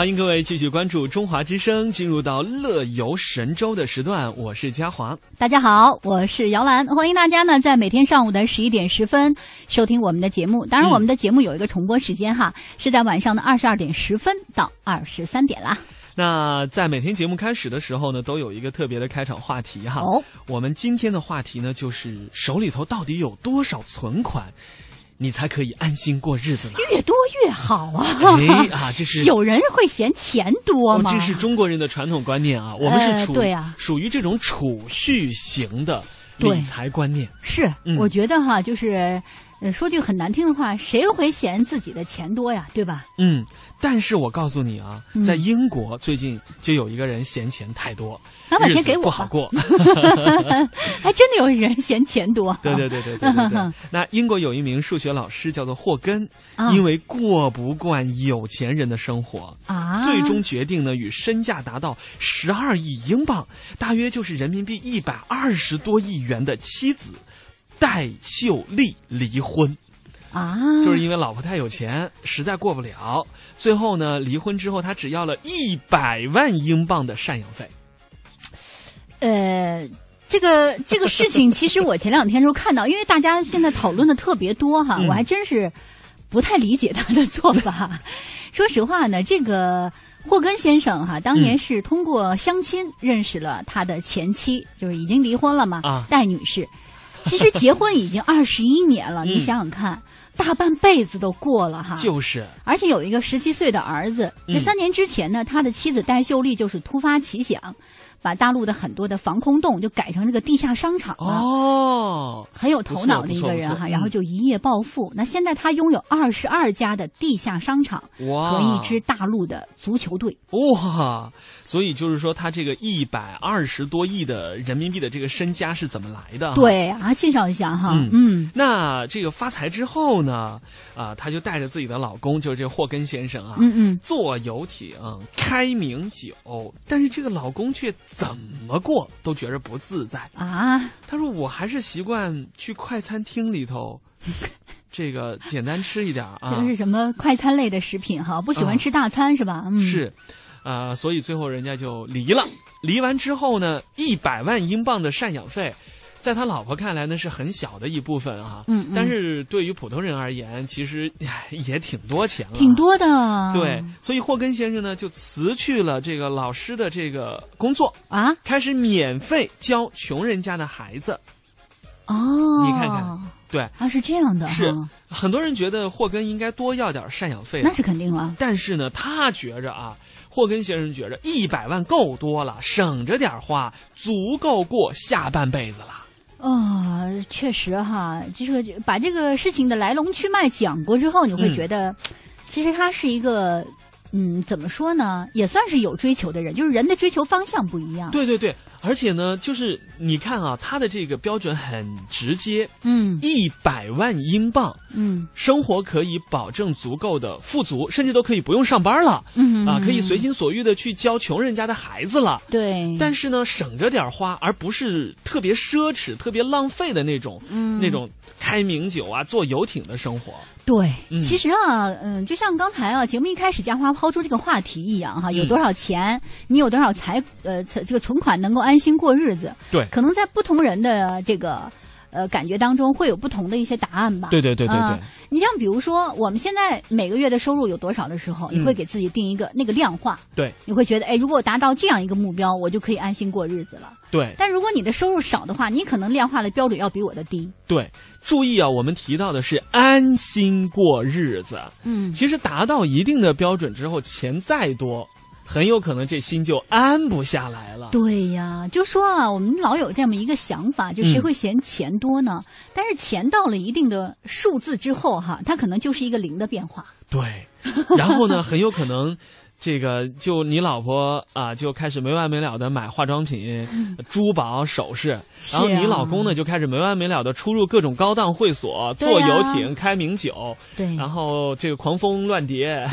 欢迎各位继续关注中华之声，进入到乐游神州的时段，我是嘉华。大家好，我是姚兰，欢迎大家呢在每天上午的十一点十分收听我们的节目。当然，我们的节目有一个重播时间哈，是在晚上的二十二点十分到二十三点啦。那在每天节目开始的时候呢，都有一个特别的开场话题哈。哦，我们今天的话题呢，就是手里头到底有多少存款？你才可以安心过日子呢。越多越好啊！哎啊，这是 有人会嫌钱多吗？这是中国人的传统观念啊。我们是处对啊，属于这种储蓄型的理财观念。是，我觉得哈，就是说句很难听的话，谁会嫌自己的钱多呀？对吧？嗯，但是我告诉你啊，在英国最近就有一个人嫌钱太多，他把钱给我不好过，还真的有人嫌钱多。对对对对对对对。那英国有一名数学老师叫做霍根，因为过不惯有钱人的生活啊，最终决定呢与身价达到十二亿英镑，大约就是人民币一百二十多亿元的妻子戴秀丽离婚。啊，就是因为老婆太有钱，实在过不了。最后呢，离婚之后，他只要了一百万英镑的赡养费。呃，这个这个事情，其实我前两天时候看到，因为大家现在讨论的特别多哈，我还真是不太理解他的做法。说实话呢，这个霍根先生哈，当年是通过相亲认识了他的前妻，就是已经离婚了嘛，戴女士。其实结婚已经二十一年了，你想想看，大半辈子都过了哈。就是，而且有一个十七岁的儿子。这三年之前呢，他的妻子戴秀丽就是突发奇想。把大陆的很多的防空洞就改成这个地下商场了哦，很有头脑的一个人哈，然后就一夜暴富。那现在他拥有二十二家的地下商场和一支大陆的足球队哇！所以就是说，他这个一百二十多亿的人民币的这个身家是怎么来的？对啊，介绍一下哈。嗯，那这个发财之后呢，啊，他就带着自己的老公，就是这霍根先生啊，嗯嗯，坐游艇开名酒，但是这个老公却。怎么过都觉着不自在啊！他说：“我还是习惯去快餐厅里头，这个简单吃一点啊。就是什么快餐类的食品哈，不喜欢吃大餐是吧？嗯是，啊，所以最后人家就离了。离完之后呢，一百万英镑的赡养费。”在他老婆看来呢，是很小的一部分啊。嗯，但是对于普通人而言，其实也挺多钱了。挺多的。对，所以霍根先生呢，就辞去了这个老师的这个工作啊，开始免费教穷人家的孩子。哦，你看看，对，啊，是这样的。是很多人觉得霍根应该多要点赡养费，那是肯定了。但是呢，他觉着啊。霍根先生觉着一百万够多了，省着点花，足够过下半辈子了。哦，确实哈，就是把这个事情的来龙去脉讲过之后，你会觉得，其实他是一个，嗯，怎么说呢，也算是有追求的人，就是人的追求方向不一样。对对对。而且呢，就是你看啊，他的这个标准很直接，嗯，一百万英镑，嗯，生活可以保证足够的富足，甚至都可以不用上班了，嗯啊，可以随心所欲的去教穷人家的孩子了，对。但是呢，省着点花，而不是特别奢侈、特别浪费的那种，嗯，那种开名酒啊、坐游艇的生活。对，其实啊，嗯，就像刚才啊，节目一开始嘉华抛出这个话题一样哈，有多少钱，你有多少财，呃，这个存款能够安心过日子？对，可能在不同人的这个。呃，感觉当中会有不同的一些答案吧？对对对对对。你像比如说，我们现在每个月的收入有多少的时候，你会给自己定一个那个量化。对。你会觉得，哎，如果我达到这样一个目标，我就可以安心过日子了。对。但如果你的收入少的话，你可能量化的标准要比我的低。对，注意啊，我们提到的是安心过日子。嗯。其实达到一定的标准之后，钱再多。很有可能这心就安不下来了。对呀，就说啊，我们老有这么一个想法，就谁嗯会嫌钱多呢？但是钱到了一定的数字之后，哈，它可能就是一个零的变化。对，然后呢，很有可能。这个就你老婆啊，就开始没完没了的买化妆品、珠宝首饰，然后你老公呢就开始没完没了的出入各种高档会所，坐游艇、开名酒，对，然后这个狂风乱蝶。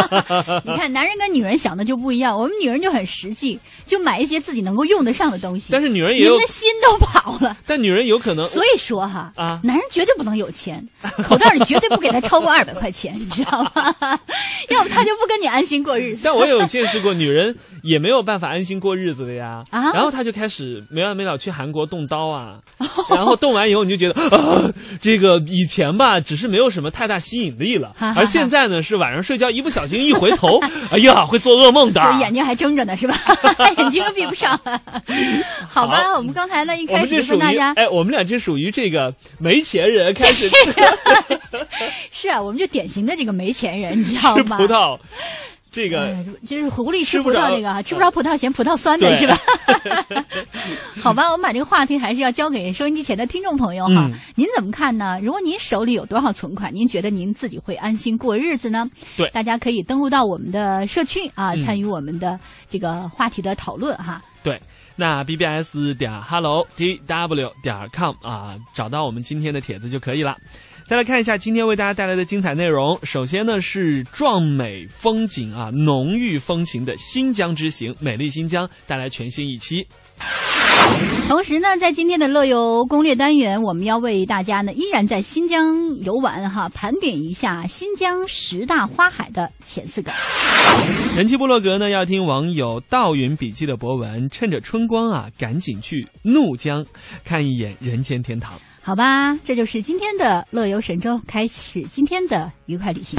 你看，男人跟女人想的就不一样，我们女人就很实际，就买一些自己能够用得上的东西。但是女人也有您的心都跑了。但女人有可能，所以说哈，啊男人绝对不能有钱，口袋里绝对不给他超过二百块钱，你知道吗？要不他就不跟你安心过日子。但我有见识过，女人也没有办法安心过日子的呀。啊然后她就开始没完没了去韩国动刀啊，然后动完以后你就觉得 啊，这个以前吧只是没有什么太大吸引力了，而现在呢是晚上睡觉一不小心一回头，哎呀会做噩梦的。就是眼睛还睁着呢，是吧？眼睛都闭不上了。好吧，好我们刚才呢一开始们这属于就跟大家哎，我们俩这属于这个没钱人开始是啊，我们就典型的这个没钱人，你知道吃吗？葡萄，这个哎，就是狐狸吃葡萄那个啊，吃不着葡萄嫌葡萄酸的是吧？好吧，我们把这个话题还是要交给收音机前的听众朋友哈。嗯您怎么看呢？如果您手里有多少存款，您觉得您自己会安心过日子呢？对大家可以登录到我们的社区啊，嗯参与我们的这个话题的讨论哈。对，那 bbs 点 hello tw 点 com 啊，找到我们今天的帖子就可以了。再来看一下今天为大家带来的精彩内容。首先呢是壮美风景啊，浓郁风情的新疆之行，美丽新疆带来全新一期。同时呢，在今天的乐游攻略单元，我们要为大家呢依然在新疆游玩哈，盘点一下新疆十大花海的前四个。人气部落格呢要听网友道云笔记的博文，趁着春光啊，赶紧去怒江看一眼人间天堂。好吧，这就是今天的乐游神州，开始今天的愉快旅行。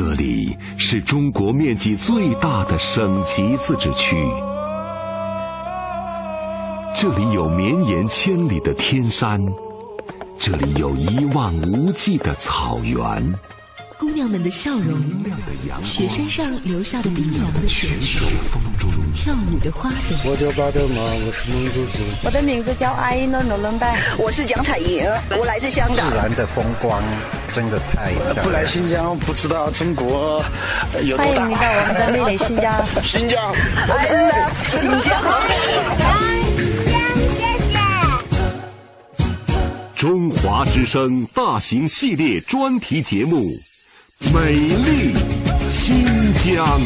这里是中国面积最大的省级自治区，这里有绵延千里的天山，这里有一望无际的草原。姑娘们的笑容，雪山上留下的冰凉的雪水，跳舞的花朵。我叫巴德玛，我是蒙古族。我的名字叫阿依诺努伦拜，我是蒋彩莹，我来自香港。自然的风光真的太漂亮。不来新疆不知道中国有多大。欢迎你到我们的美丽新疆。新疆，I love 新疆。中华之声大型系列专题节目。美丽新疆。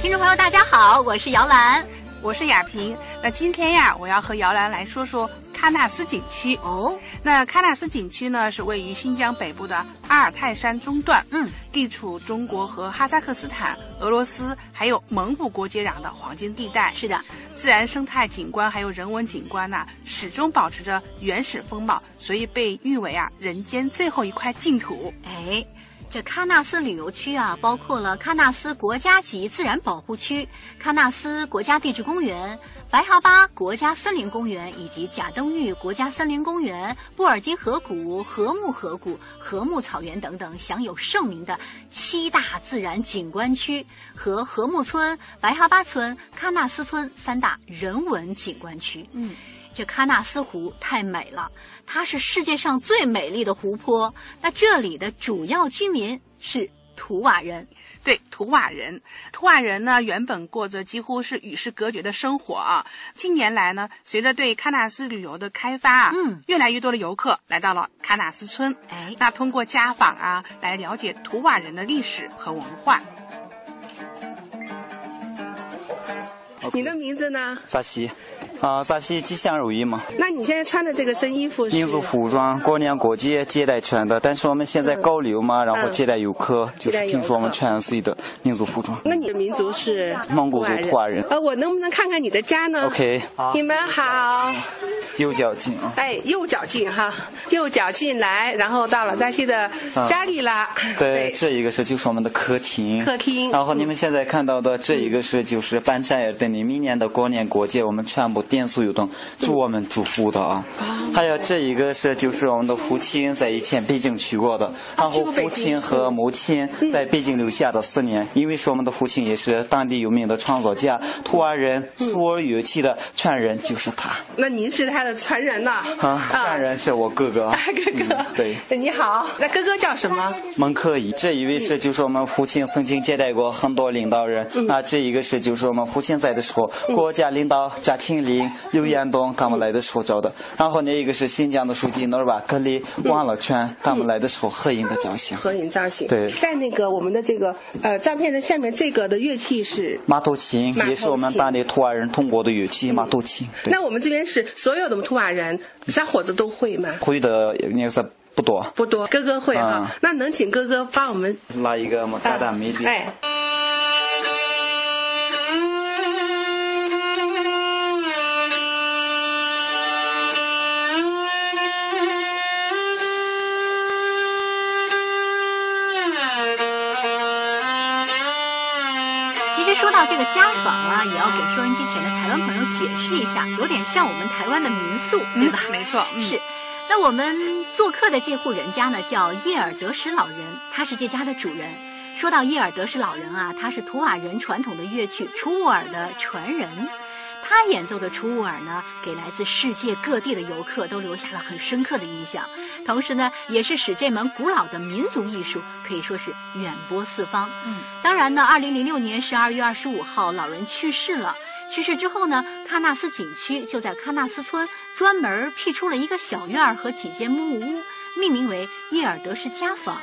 听众朋友，大家好，我是姚兰，我是雅萍。那今天呀，我要和姚兰来说说喀纳斯景区。哦，那喀纳斯景区呢是位于新疆北部的阿尔泰山中段，嗯，地处中国和哈萨克斯坦、俄罗斯还有蒙古国接壤的黄金地带。是的，自然生态景观还有人文景观呐、始终保持着原始风貌，所以被誉为啊人间最后一块净土。哎。这喀纳斯旅游区啊，包括了喀纳斯国家级自然保护区、喀纳斯国家地质公园、白哈巴国家森林公园以及贾登峪国家森林公园、布尔津河谷、禾木河谷、禾木草原等等享有盛名的七大自然景观区和禾木村、白哈巴村、喀纳斯村三大人文景观区。嗯。这喀纳斯湖太美了，它是世界上最美丽的湖泊。那这里的主要居民是图瓦人，对，图瓦人。图瓦人呢，原本过着几乎是与世隔绝的生活啊。近年来呢，随着对喀纳斯旅游的开发啊，嗯，越来越多的游客来到了喀纳斯村。哎，那通过家访啊，来了解图瓦人的历史和文化。你的名字呢？萨西，啊，扎西吉祥如意嘛。那你现在穿的这个身衣服是？民族服装，过年过节接待穿的。但是我们现在高流嘛，然后接待游客，就是听说我们穿自己的民族服装。那你的民族是？蒙古族土瓦人。呃，我能不能看看你的家呢？OK。你们好。右脚进啊。哎，右脚进哈，右脚进来，然后到了扎西的家里啦。对，这一个是就是我们的客厅。客厅。然后你们现在看到的这一个是就是办展业等你明年的过年过节，我们全部点所有动祝我们祝福的啊。还有这一个是就是我们的父亲在以前北京去过的，然后父亲和母亲在北京留下的思念，因为是我们的父亲也是当地有名的创作家，土尔人苏尔乐器的传人就是他。那您是他的传人呐？啊，传人是我哥哥。哥哥，对。你好，那哥哥叫什么？蒙克伊。这一位是就是我们父亲曾经接待过很多领导人，那，这一个是就是我们父亲在的时候。国家领导贾庆林、刘延东他们来的时候照的，然后那一个是新疆的书记努尔巴克里、王乐泉他们来的时候合影的照相。合影造型。对，在那个我们的这个呃照片的下面，这个的乐器是马头琴，也是我们当地图瓦人通过的乐器马头琴。那我们这边是所有的图瓦人小伙子都会吗？会的那个是不多。不多，哥哥会哈。那能请哥哥帮我们拉一个嘛嘎达美女。哎。到这个家访啊，也要给收音机前的台湾朋友解释一下，有点像我们台湾的民宿，对吧？没错，是。那我们做客的这户人家呢，叫叶尔德什老人，他是这家的主人。说到叶尔德什老人啊，他是图瓦人传统的乐曲楚沃尔的传人。他演奏的楚舞尔呢，给来自世界各地的游客都留下了很深刻的印象，同时呢，也是使这门古老的民族艺术可以说是远播四方。嗯，当然呢，二零零六年十二月二十五号，老人去世了。去世之后呢，喀纳斯景区就在喀纳斯村专门辟出了一个小院儿和几间木屋，命名为叶尔德什家坊，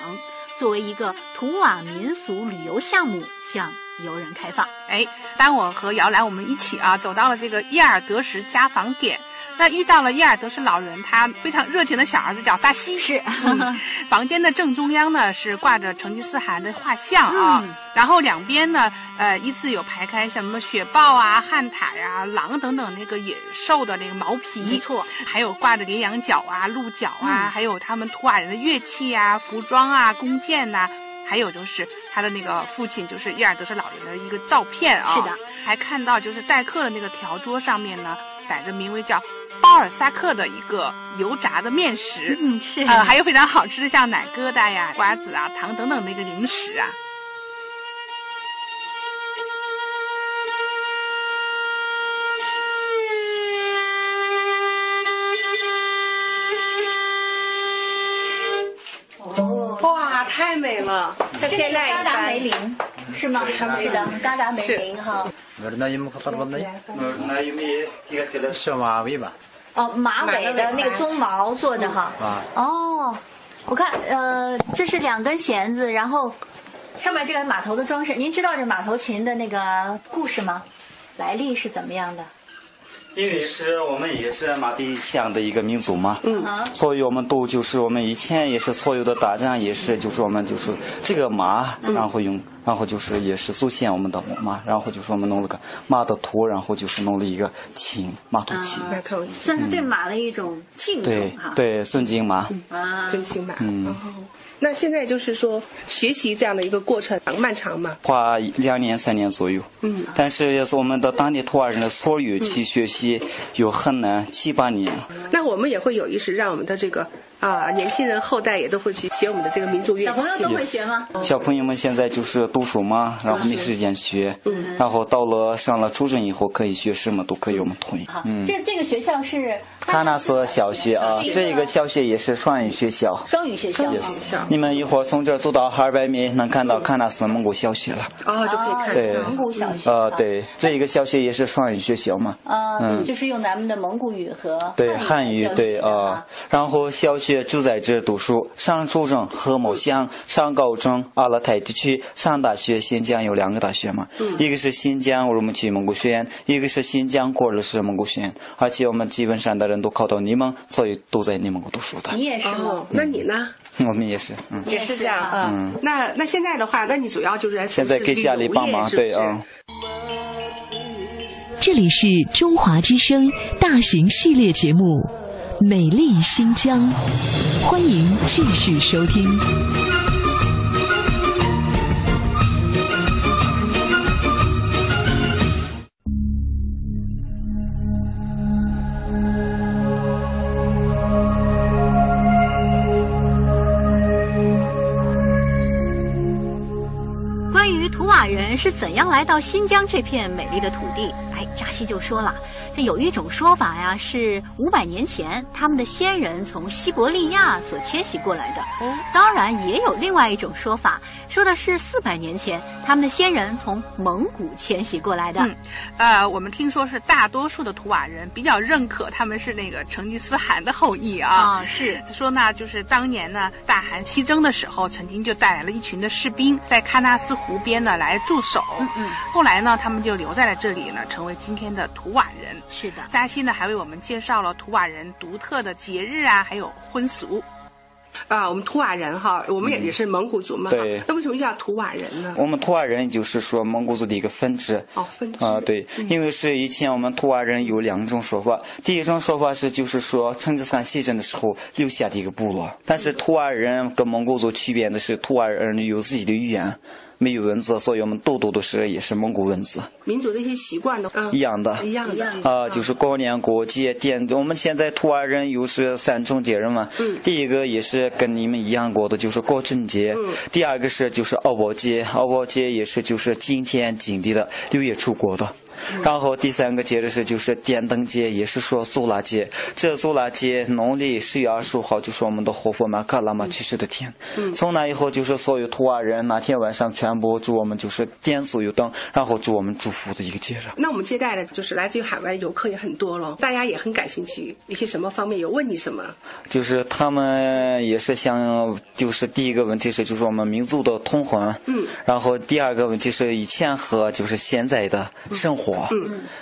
作为一个图瓦民俗旅游项目向游人开放。哎，当我和姚兰我们一起啊走到了这个叶尔德什家访点，那遇到了叶尔德什老人，他非常热情的小儿子叫萨西。是，嗯、房间的正中央呢是挂着成吉思汗的画像啊，嗯、然后两边呢呃依次有排开像什么雪豹啊、旱獭呀、狼等等那个野兽的那个毛皮，没错，还有挂着羚羊角啊、鹿角啊，嗯、还有他们图瓦人的乐器啊、服装啊、弓箭呐、啊。还有就是他的那个父亲，就是伊尔德什老人的一个照片啊。是的，还看到就是待客的那个条桌上面呢，摆着名为叫巴尔萨克的一个油炸的面食。嗯，是。呃，还有非常好吃的像奶疙瘩呀、瓜子啊、糖等等的一个零食啊。是嘎达梅林，是吗？是的，嘎达梅林哈。是马尾吧？哦，马尾的那个鬃毛做的哈。啊。哦，我看呃，这是两根弦子，然后上面这个马头的装饰。您知道这马头琴的那个故事吗？来历是怎么样的？因为是我们也是马背乡的一个民族嘛，嗯，所以我们都就是我们以前也是所有的打仗也是就是我们就是这个马，然后用然后就是也是祖先我们的马，然后就是我们弄了个马的图，然后就是弄了一个琴，马头琴，马头琴。算是对马的一种敬对重哈。对，尊敬马，啊，尊敬马。嗯，哦那现在就是说学习这样的一个过程漫长嘛？花两年三年左右。嗯，但是也是我们的当地土话人的所有去学习有很难七八年。那我们也会有意识让我们的这个啊年轻人后代也都会去学我们的这个民族乐器。小朋友都会学吗？小朋友们现在就是读书嘛，然后没时间学，嗯然后到了上了初中以后可以学什么都可以我们统一。好，嗯，这这个学校是喀纳斯小学啊，这个小学也是双语学校。双语学校。你们一会儿从这儿走到二百米，能看到喀纳斯蒙古小学了。啊，就可以看到，蒙古小学。啊，对，这一个小学也是双语学校嘛。呃，嗯就是用咱们的蒙古语和对汉语对啊，然后小学就在这读书，上初中和某乡，上高中阿勒泰地区，上大学新疆有两个大学嘛，嗯一个是新疆乌鲁木齐蒙古学院，一个是新疆库尔是蒙古学院，而且我们基本上的人都考到内蒙，所以都在内蒙古读书的。你也是吗哦？那你呢？我们也是，嗯，也是这样啊。嗯那那现在的话，那你主要就是在现在给家里帮忙，对啊。啊。这里是中华之声大型系列节目《美丽新疆》，欢迎继续收听。关于图瓦人是怎样来到新疆这片美丽的土地，哎，扎西就说了，这有一种说法呀，是五百年前他们的先人从西伯利亚所迁徙过来的。哦，当然也有另外一种说法，说的是四百年前他们的先人从蒙古迁徙过来的。嗯，呃，我们听说是大多数的图瓦人比较认可他们是那个成吉思汗的后裔啊。啊，是说呢，就是当年呢大汗西征的时候，曾经就带来了一群的士兵在喀纳斯湖边呢来驻守。嗯嗯。后来呢，他们就留在了这里呢，成为今天的图瓦人。是的。扎西呢还为我们介绍了图瓦人独特的节日啊，还有婚俗。啊，我们图瓦人哈，我们也也是蒙古族嘛。对。那为什么叫图瓦人呢？我们图瓦人就是说蒙古族的一个分支。哦，分支。啊，对，因为是以前我们图瓦人有两种说法，第一种说法是就是说成吉思汗西征的时候留下的一个部落，但是图瓦人跟蒙古族区别的是图瓦人有自己的语言。没有文字，所以我们多多都是也是蒙古文字。民族的一些习惯的，话，一样的，一样的啊，就是过年过节点。我们现在土尔人又是三种节日嘛，嗯，第一个也是跟你们一样过的，就是国庆节，嗯，第二个是就是敖包节，敖包节也是就是今天今地的六月初过的。然后第三个节日是就是点灯节，也是说苏拉节。这苏拉节农历十月二十五号就是我们的活佛玛卡拉玛去世的天。嗯，从那以后就是所有图瓦人那天晚上全部祝我们就是点所有灯，然后祝我们祝福的一个节日。那我们接待的就是来自于海外的游客也很多了，大家也很感兴趣，一些什么方面有问你什么？就是他们也是想，就是第一个问题是就是我们民族的通婚，嗯，然后第二个问题是以前和就是现在的生活。嗯，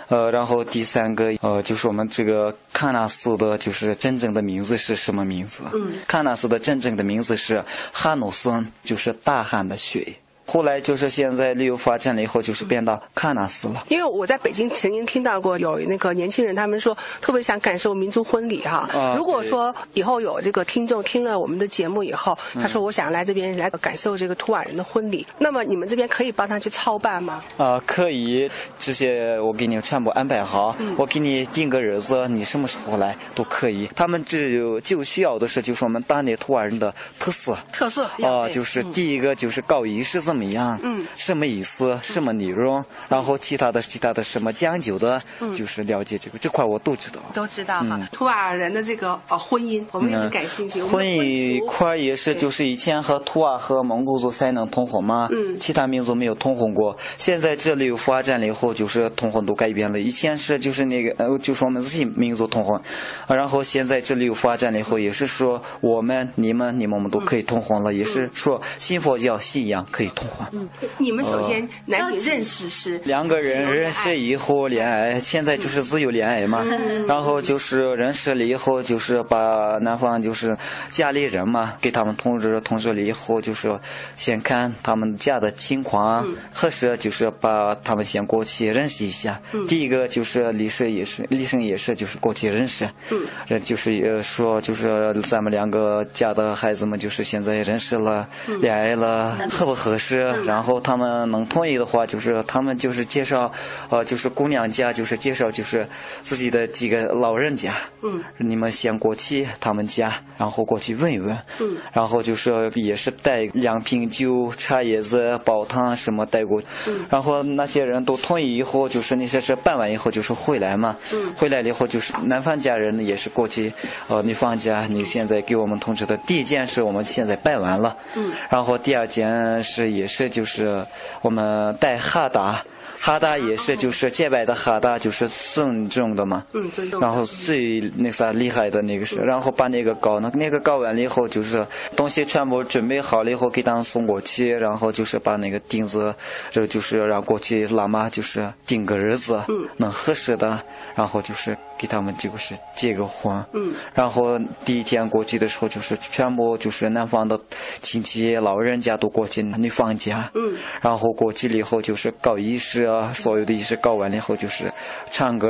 呃，然后第三个呃，就是我们这个喀纳斯的，就是真正的名字是什么名字？嗯，喀纳斯的真正的名字是哈努孙，就是大汉的血。后来就是现在旅游发展了以后，就是变到喀纳斯了。因为我在北京曾经听到过有那个年轻人，他们说特别想感受民族婚礼哈。啊、如果说以后有这个听众听了我们的节目以后，嗯、他说我想来这边来感受这个图瓦人的婚礼，那么你们这边可以帮他去操办吗？啊、呃，可以，这些我给你全部安排好，嗯、我给你定个日子，你什么时候来都可以。他们只有就需要的是就是我们当地图瓦人的特色。特色啊、呃，就是第一个就是搞仪式这么样？嗯。什么意思？什么内容？然后其他的、其他的什么讲究的，就是了解这个这块我都知道。都知道哈，图瓦人的这个呃婚姻，我们也很感兴趣。婚姻块也是，就是以前和图瓦和蒙古族才能通婚嘛，嗯，其他民族没有通婚过。现在这里有发展了以后，就是通婚都改变了。以前是就是那个呃，就是我们自己民族通婚，然后现在这里有发展了以后，也是说我们、你们、你们我们都可以通婚了，也是说信佛教、信仰可以通况。嗯，你们首先男女认识是两个人认识以后恋爱，现在就是自由恋爱嘛。然后就是认识了以后，就是把男方就是家里人嘛，给他们通知通知了以后，就是先看他们家的情况合适，就是把他们先过去认识一下。第一个就是李生也是，律师也是就是过去认识。嗯，就是说就是咱们两个家的孩子们就是现在认识了，恋爱了，合不合适？然后他们能同意的话，就是他们就是介绍，呃，就是姑娘家就是介绍就是自己的几个老人家。嗯，你们先过去他们家，然后过去问一问。嗯，然后就是也是带两瓶酒、茶叶子、煲汤什么带过。嗯，然后那些人都同意以后，就是那些事办完以后就是回来嘛。嗯，回来了以后就是男方家人也是过去，呃，女方家你现在给我们通知的第一件事我们现在办完了。嗯，然后第二件事也是就是我们带哈达。哈达也是，就是洁白的哈达，就是尊重的嘛。嗯，尊重。然后最那啥厉害的那个是，然后把那个搞那那个搞完了以后，就是东西全部准备好了以后，给他们送过去，然后就是把那个钉子，这就是让过去喇嘛就是定个日子，嗯，能合适的，然后就是给他们就是结个婚。嗯。然后第一天过去的时候，就是全部就是男方的亲戚老人家都过去女方家。嗯。然后过去了以后，就是搞仪式啊。所有的仪式搞完了以后，就是唱歌、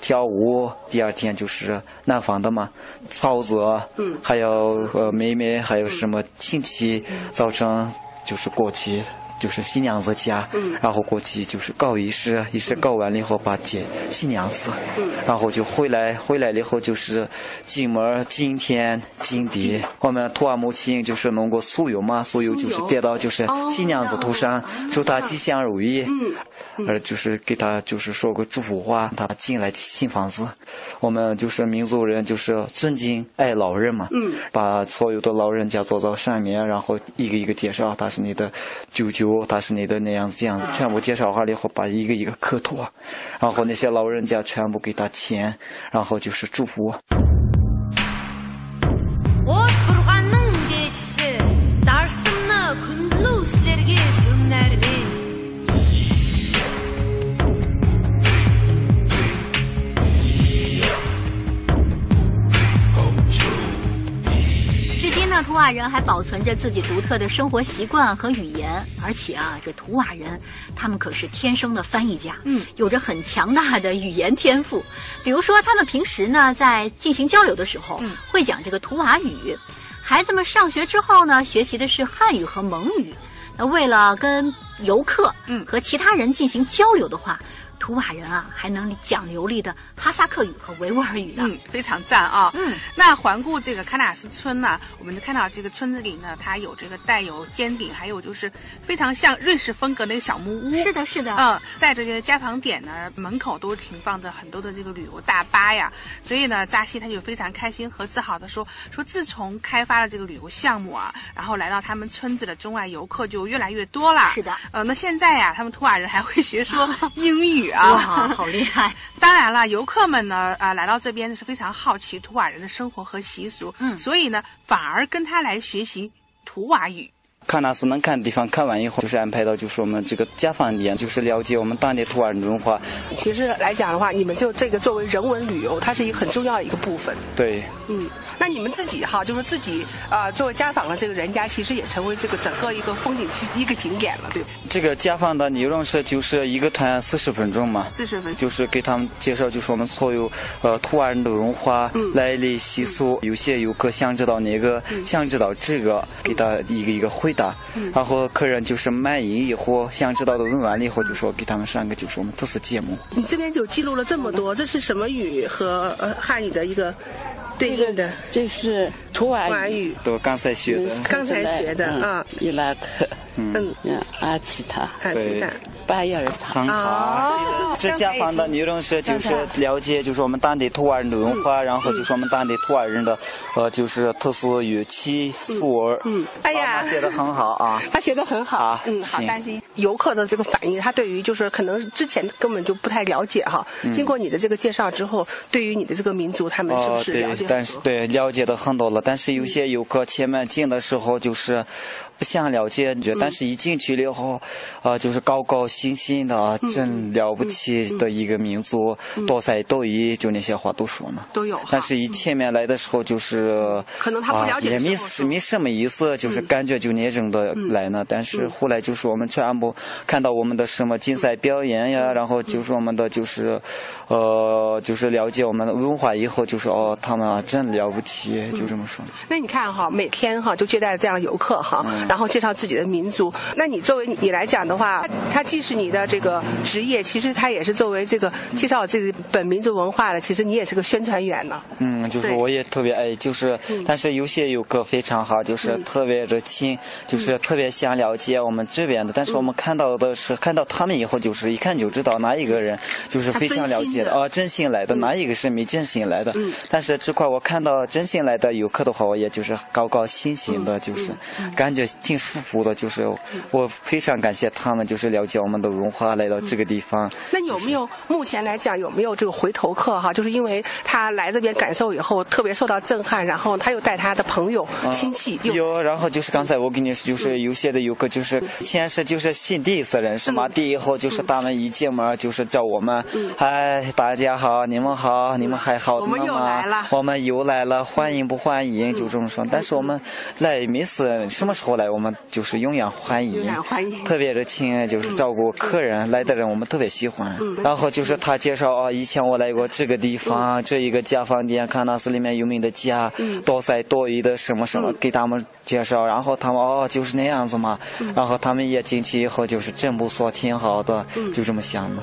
跳舞。第二天就是男方的嘛，嫂子，嗯，还有呃妹妹，还有什么亲戚，早晨就是过去。就是新娘子家，然后过去就是搞仪式，仪式搞完了以后把接新娘子，然后就回来，回来了以后就是进门敬天敬地。我们托儿母亲就是弄个酥油嘛，酥油就是点到就是新娘子头上，祝她吉祥如意，呃就是给他就是说个祝福话，他进来新房子。我们就是民族人就是尊敬爱老人嘛，嗯把所有的老人家坐到上面，然后一个一个介绍，他是你的舅舅。他是你的那样子，这样子，全部介绍完了以后，把一个一个磕头，然后那些老人家全部给他钱，然后就是祝福。图瓦人还保存着自己独特的生活习惯和语言，而且啊，这图瓦人他们可是天生的翻译家，嗯，有着很强大的语言天赋。比如说，他们平时呢在进行交流的时候，会讲这个图瓦语。孩子们上学之后呢，学习的是汉语和蒙语。那为了跟游客，嗯，和其他人进行交流的话。图瓦人啊，还能讲流利的哈萨克语和维吾尔语呢，嗯，非常赞啊。嗯，那环顾这个喀纳斯村呢，我们就看到这个村子里呢，它有这个带有尖顶，还有就是非常像瑞士风格的一个小木屋。是的，是的。嗯，在这个家访点呢，门口都停放着很多的这个旅游大巴呀。所以呢，扎西他就非常开心和自豪的说：“说自从开发了这个旅游项目啊，然后来到他们村子的中外游客就越来越多了。”是的。呃，那现在呀，他们图瓦人还会学说英语。哇，好厉害！当然了，游客们呢，啊，来到这边是非常好奇图瓦人的生活和习俗，嗯，所以呢，反而跟他来学习图瓦语。喀纳斯能看的地方看完以后，就是安排到就是我们这个家访点，就是了解我们当地土瓦人的文化。其实来讲的话，你们就这个作为人文旅游，它是一个很重要的一个部分。对，嗯。那你们自己哈，就是自己啊，作为家访的这个人家，其实也成为这个整个一个风景区一个景点了，对。这个家访的理论是就是一个团四十分钟嘛，四十分钟，就是给他们介绍，就是我们所有呃土瓦人的文化、来历习俗。有些游客想知道那个，想知道这个，给他一个一个回答。然后客人就是满意以后，想知道的问完了以后，就说给他们上个就是我们特色节目。你这边就记录了这么多，这是什么语和呃汉语的一个？对应的，这是图瓦语，都刚才学的，刚才学的啊，伊拉克，嗯，阿奇塔，阿奇塔，巴雅人很好。这家访的内容是就是了解就是我们当地图瓦人的文化，然后就是我们当地图瓦人的呃就是特色语气素儿。嗯，哎呀，写的很好啊，他写的很好。嗯，好担心游客的这个反应，他对于就是可能之前根本就不太了解哈。经过你的这个介绍之后，对于你的这个民族，他们是不是了解？但是对了解的很多了，但是有些游客前面进的时候就是不想了解，但是一进去了以后，呃，就是高高兴兴的，真了不起的一个民族，多才多艺，就那些话都说嘛。都有。但是一前面来的时候就是可能他不了解，也没没什么意思，就是感觉就那种的来呢。但是后来就是我们全部看到我们的什么竞赛表演呀，然后就是我们的就是呃，就是了解我们的文化以后，就是哦，他们啊真了不起，就这么说。那你看哈，每天哈就接待这样的游客哈，然后介绍自己的民族。那你作为你来讲的话，他既是你的这个职业，其实他也是作为这个介绍自己本民族文化的，其实你也是个宣传员呢。嗯，就是我也特别爱，就是但是有些游客非常好，就是特别热情，就是特别想了解我们这边的。但是我们看到的是看到他们以后，就是一看就知道哪一个人就是非常了解的哦，真心来的，哪一个是没真心来的。但是这块我看到真心来的游客的话，我也就是高高兴兴的，就是感觉挺舒服的，就是我非常感谢他们，就是了解我们的文化，来到这个地方。那有没有目前来讲有没有这个回头客哈？就是因为他来这边感受以后特别受到震撼，然后他又带他的朋友亲戚。有，然后就是刚才我跟你说，就是有些的游客就是先是就是新第一次认识嘛，第一后就是他们一进门就是叫我们，嗨，大家好，你们好，你们还好吗？我们又来了，我们又来了，欢迎不欢迎？就这么说。但是我们来每次什么时候来，我们就是永远欢迎，永远欢迎，特别热情，就是照顾客人来的人，我们特别喜欢。然后就是他介绍啊，以前我来过这个地方，这一个家饭店，喀纳斯里面有名的家，多才多艺的什么什么，给他们介绍。然后他们哦，就是那样子嘛。然后他们也进去以后，就是真不错，挺好的，就这么想的。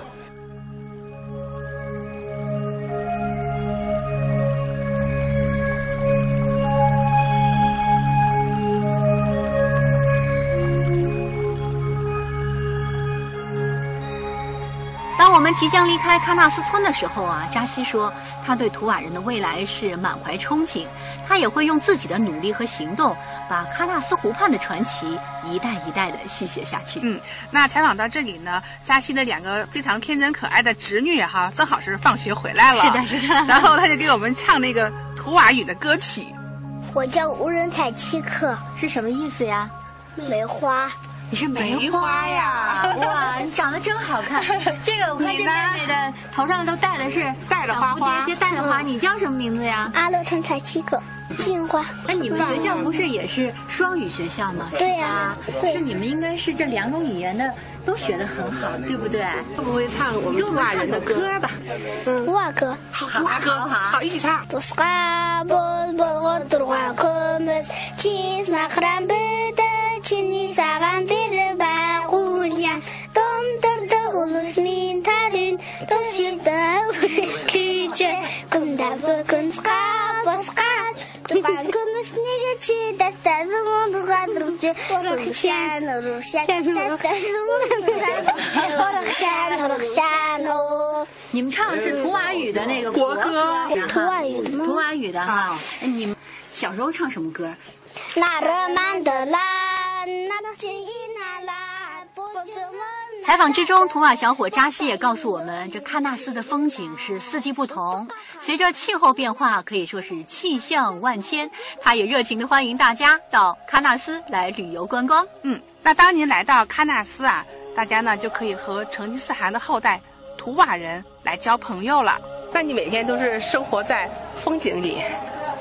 们即将离开喀纳斯村的时候啊，扎西说他对图瓦人的未来是满怀憧憬，他也会用自己的努力和行动，把喀纳斯湖畔的传奇一代一代的续写下去。嗯，那采访到这里呢，扎西的两个非常天真可爱的侄女哈，正好是放学回来了，是的，是的，然后他就给我们唱那个图瓦语的歌曲。我叫无人采七克，是什么意思呀？梅花。你是梅花呀，哇，你长得真好看。这个我看这妹妹的头上都戴的是戴的花花，接戴的花。你叫什么名字呀？阿乐成才七个，金花。那，你们学校不是也是双语学校吗？对呀。是你们应该是这两种语言的都学得很好，对不对？会不会唱我们乌尔的歌吧？嗯，哇歌，好，乌尔歌，好，一起唱。тарин Тосыды күші Күмді бүгін босқан Туған күмісіне geçи Дәстәзім ондыған рухчы Рухшан, рухшан Дәстәзім ондыған Рухшан, рухшан 你们唱的是图瓦语的那个国歌，图瓦语的吗？图瓦语的哈。你们小时候唱什么歌？那热曼德拉。 采访之中，图瓦小伙扎西也告诉我们，这喀纳斯的风景是四季不同，随着气候变化，可以说是气象万千。他也热情的欢迎大家到喀纳斯来旅游观光。嗯，那当您来到喀纳斯啊，大家呢就可以和成吉思汗的后代图瓦人来交朋友了。那你每天都是生活在风景里。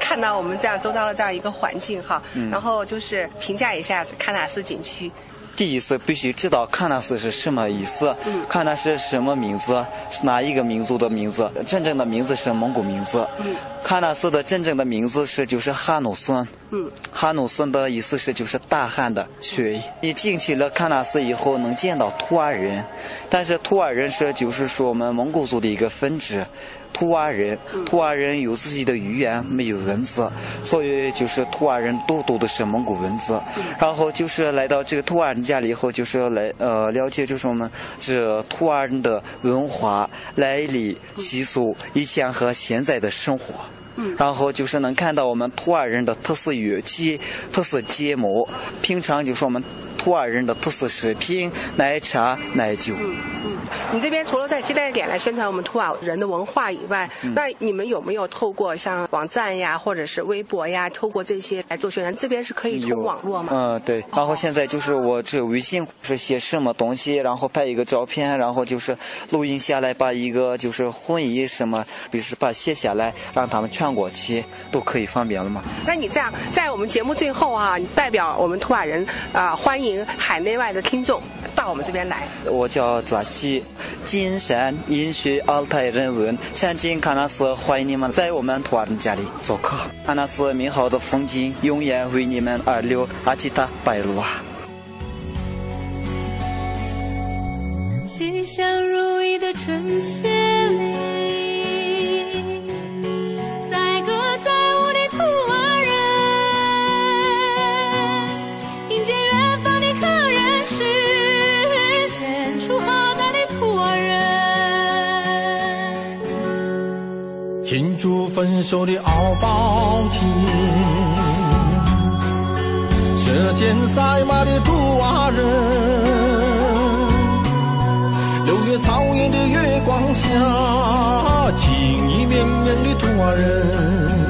看到我们这样周遭的这样一个环境哈，然后就是评价一下喀纳斯景区。第一次必须知道喀纳斯是什么意思，喀纳斯什么名字，是哪一个民族的名字？真正的名字是蒙古名字。喀纳斯的真正的名字是就是哈努孙。哈努孙的意思是就是大汉的血。你进去了喀纳斯以后能见到图尔人，但是图尔人是就是说我们蒙古族的一个分支。图瓦人，图瓦人有自己的语言，没有文字，所以就是图瓦人都读的是蒙古文字。然后就是来到这个图瓦人家里以后，就是来呃了解就是我们这图瓦人的文化来历习俗，以前和现在的生活。然后就是能看到我们土尔人的特色乐器、特色节目，平常就是我们土尔人的特色食品，奶茶、奶酒。嗯你这边除了在接待点来宣传我们土瓦人的文化以外，那你们有没有透过像网站呀，或者是微博呀，透过这些来做宣传？这边是可以通网络吗？嗯，对。然后现在就是我这微信是写什么东西，然后拍一个照片，然后就是录音下来，把一个就是婚仪什么，比如说把写下来，让他们传过期，都可以方便了吗。那你这样，在我们节目最后啊，你代表我们图瓦人啊，欢迎海内外的听众到我们这边来。我叫扎西。金山饮水，奥泰人文，山景喀纳斯，欢迎你们在我们图瓦人家里做客。喀纳斯美好的风景永远为你们而留。阿吉达拜鲁啊！吉祥如意的春节里，庆祝分手的敖包天，舌尖赛马的土瓦人，六月草原的月光下，情意绵绵的土瓦人。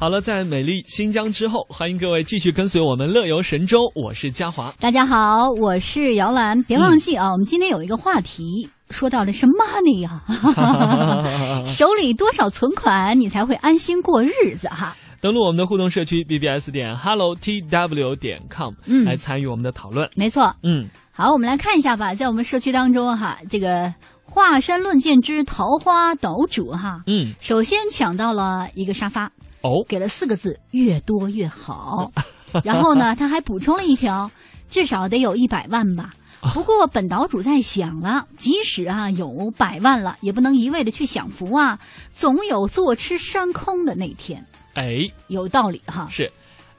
好了，在美丽新疆之后，欢迎各位继续跟随我们乐游神州，我是嘉华。大家好，我是姚兰。别忘记啊，我们今天有一个话题，说到的是 money 啊，手里多少存款，你才会安心过日子哈。登录我们的互动社区 bbs 点 hello tw 点 com，嗯来参与我们的讨论。没错，嗯，好，我们来看一下吧，在我们社区当中哈，这个华山论剑之桃花岛主哈，嗯，首先抢到了一个沙发，哦，给了四个字：越多越好。然后呢，他还补充了一条，至少得有一百万吧。不过本岛主在想了，即使啊有百万了，也不能一味的去享福啊，总有坐吃山空的那天。哎，有道理哈。是，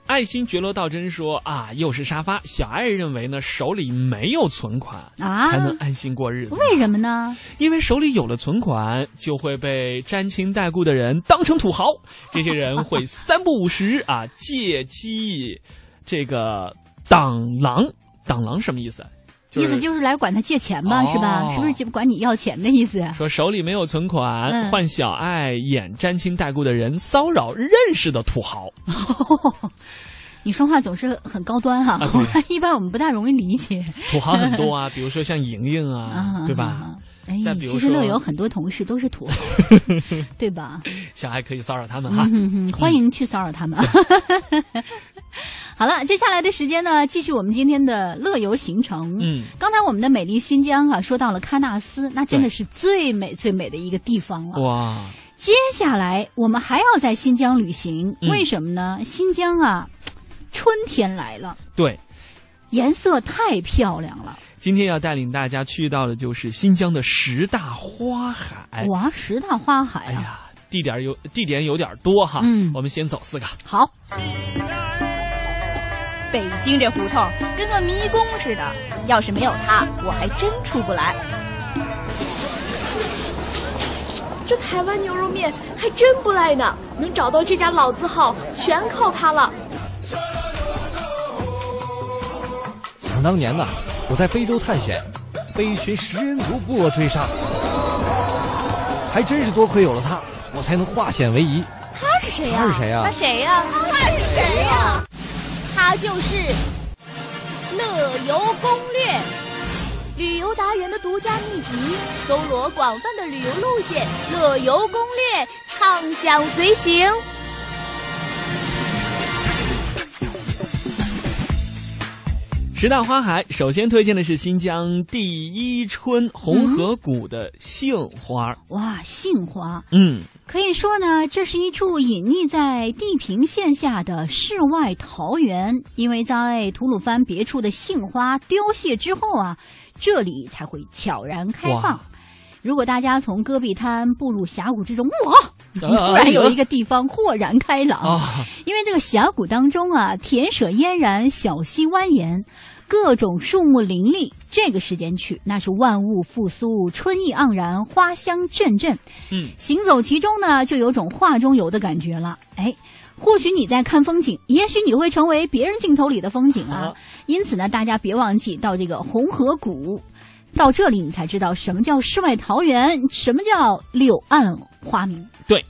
爱新觉罗道真说啊，又是沙发。小爱认为呢，手里没有存款啊，才能安心过日子。为什么呢？因为手里有了存款，就会被沾亲带故的人当成土豪。这些人会三不五时啊，借机这个挡狼。挡狼什么意思？意思就是来管他借钱吧，是吧？是不是就管你要钱的意思？说手里没有存款，换小爱演沾亲带故的人骚扰认识的土豪。你说话总是很高端哈，一般我们不大容易理解。土豪很多啊，比如说像莹莹啊，对吧？哎，再比如其实乐有很多同事都是土豪，对吧？小爱可以骚扰他们哈，欢迎去骚扰他们。好了，接下来的时间呢，继续我们今天的乐游行程。嗯，刚才我们的美丽新疆啊，说到了喀纳斯，那真的是最美最美的一个地方了。哇！接下来我们还要在新疆旅行，嗯、为什么呢？新疆啊，春天来了，对，颜色太漂亮了。今天要带领大家去到的就是新疆的十大花海。哇，十大花海啊！哎呀，地点有地点有点多哈。嗯，我们先走四个。好。北京这胡同跟个迷宫似的，要是没有它，我还真出不来。这台湾牛肉面还真不赖呢，能找到这家老字号，全靠它了。想当年呐，我在非洲探险，被一群食人族部落追杀，还真是多亏有了它，我才能化险为夷。他是谁呀？他是谁呀？他谁呀？他是谁呀？他就是《乐游攻略》，旅游达人的独家秘籍，搜罗广泛的旅游路线，乐游攻略，畅享随行。十大花海，首先推荐的是新疆第一春红河谷的杏花。哇，杏花，嗯，可以说呢，这是一处隐匿在地平线下的世外桃源。因为在吐鲁番别处的杏花凋谢之后啊，这里才会悄然开放。如果大家从戈壁滩步入峡谷之中，哇！突然有一个地方豁然开朗，啊、因为这个峡谷当中啊，田舍嫣然，小溪蜿蜒，各种树木林立。这个时间去，那是万物复苏，春意盎然，花香阵阵。嗯，行走其中呢，就有种画中游的感觉了。哎，或许你在看风景，也许你会成为别人镜头里的风景啊。因此呢，大家别忘记到这个红河谷。到这里，你才知道什么叫世外桃源，什么叫柳暗花明。对，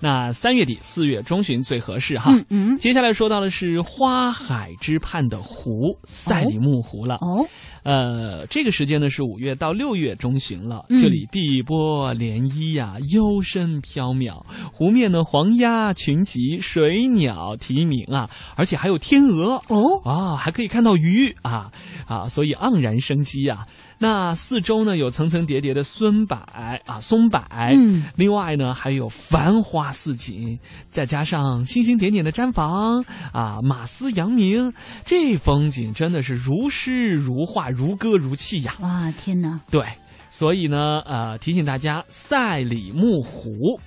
那三月底四月中旬最合适哈。嗯嗯。接下来说到的是花海之畔的湖赛里木湖了。哦。呃，这个时间呢是五月到六月中旬了，嗯、这里碧波涟漪呀、啊，幽深缥缈，湖面呢黄鸭群集，水鸟啼鸣啊，而且还有天鹅哦啊，还可以看到鱼啊啊，所以盎然生机啊。那四周呢有层层叠叠的松柏啊，松柏，嗯，另外呢还有繁花似锦，再加上星星点点的毡房啊，马嘶扬鸣，这风景真的是如诗如画，如歌如泣呀！哇，天哪！对，所以呢，呃，提醒大家赛里木湖。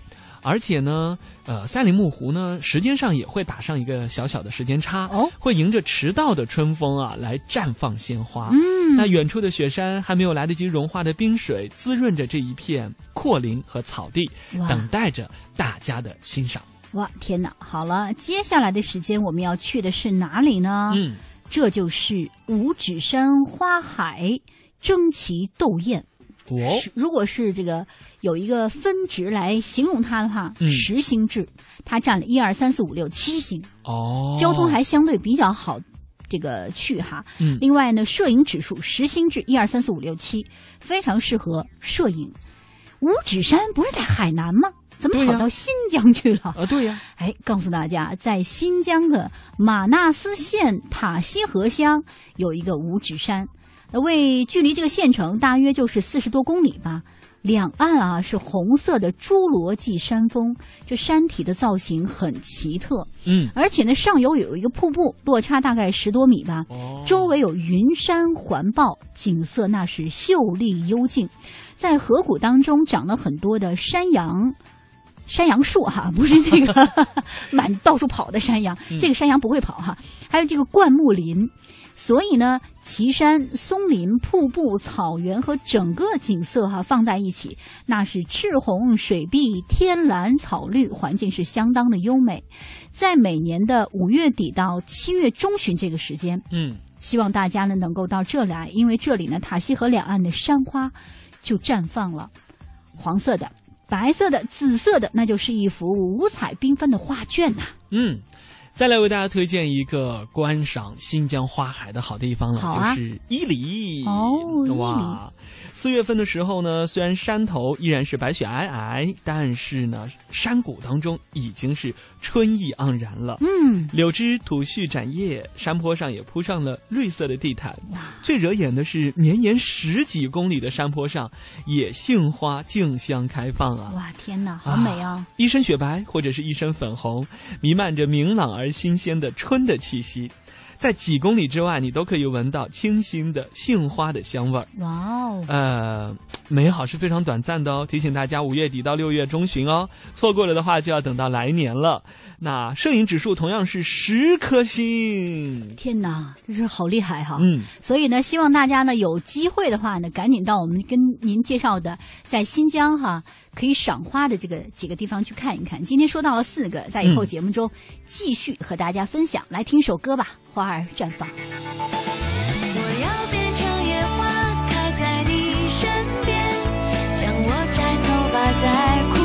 而且呢，呃，赛里木湖呢，时间上也会打上一个小小的时间差，哦，会迎着迟到的春风啊，来绽放鲜花。嗯，那远处的雪山还没有来得及融化的冰水，滋润着这一片阔林和草地，等待着大家的欣赏。哇，天哪！好了，接下来的时间我们要去的是哪里呢？嗯，这就是五指山花海争奇斗艳。哦，如果是这个有一个分值来形容它的话，嗯、十星制，它占了一二三四五六七星。哦，交通还相对比较好，这个去哈。嗯，另外呢，摄影指数十星制，一二三四五六七，非常适合摄影。五指山不是在海南吗？怎么跑到新疆去了？啊，对呀。哎，告诉大家，在新疆的玛纳斯县塔西河乡有一个五指山。呃为距离这个县城大约就是四十多公里吧。两岸啊是红色的侏罗纪山峰，这山体的造型很奇特。嗯，而且呢，上游有一个瀑布，落差大概十多米吧。哦周围有云山环抱，景色那是秀丽幽静。在河谷当中长了很多的山羊。山羊树哈，不是那个 满到处跑的山羊，嗯这个山羊不会跑哈。还有这个灌木林，所以呢，岐山、松林、瀑布、草原和整个景色哈放在一起，那是赤红水碧、天蓝草绿，环境是相当的优美。在每年的五月底到七月中旬这个时间，嗯，希望大家呢能够到这里来，因为这里呢塔西河两岸的山花就绽放了，黄色的、白色的、紫色的，那就是一幅五彩缤纷的画卷呐、嗯，再来为大家推荐一个观赏新疆花海的好地方了，啊就是伊犁。哦伊犁哇，四月份的时候呢，虽然山头依然是白雪皑皑，但是呢，山谷当中已经是春意盎然了。嗯，柳枝吐絮展叶，山坡上也铺上了绿色的地毯。最惹眼的是，绵延十几公里的山坡上，野杏花竞相开放啊！哇，天哪，好美啊！一身雪白或者是一身粉红，弥漫着明朗而新鲜的春的气息。在几公里之外，你都可以闻到清新的杏花的香味儿。哇哦，呃，美好是非常短暂的哦，提醒大家五月底到六月中旬哦，错过了的话就要等到来年了。那摄影指数同样是十颗星，天哪，这是好厉害哈！嗯，所以呢，希望大家呢有机会的话呢，赶紧到我们跟您介绍的在新疆哈可以赏花的这个几个地方去看一看。今天说到了四个，在以后嗯节目中继续和大家分享。来听首歌吧，《花儿绽放》。我要他在哭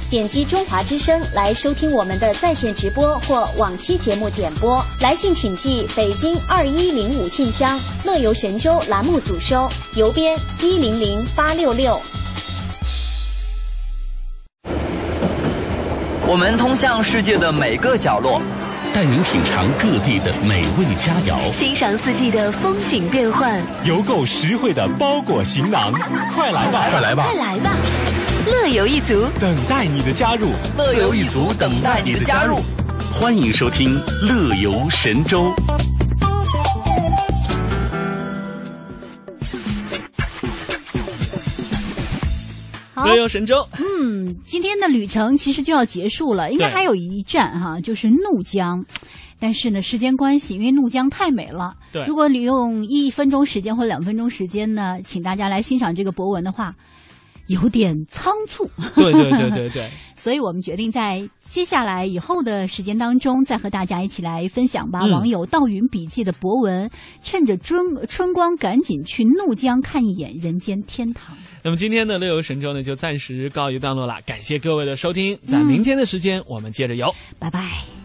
点击中华之声来收听我们的在线直播或往期节目点播。来信请寄北京二一零五信箱，乐游神州栏目组收，邮编一零零八六六。我们通向世界的每个角落，带您品尝各地的美味佳肴，欣赏四季的风景变幻，邮购实惠的包裹行囊，快来吧，快来吧，快来吧！乐游一族。等待你的加入，乐游一族等待你的加入。欢迎收听《乐游神州》。乐游神州，嗯，今天的旅程其实就要结束了，应该还有一站哈，就是怒江。但是呢，时间关系，因为怒江太美了，对，如果你用一分钟时间或两分钟时间呢，请大家来欣赏这个博文的话，有点仓促。对对对对对，所以我们决定在接下来以后的时间当中，再和大家一起来分享吧。嗯网友道云笔记的博文，趁着春春光，赶紧去怒江看一眼人间天堂。那么今天的乐游神州呢，就暂时告一段落了。感谢各位的收听，在明天的时间、我们接着游，拜拜。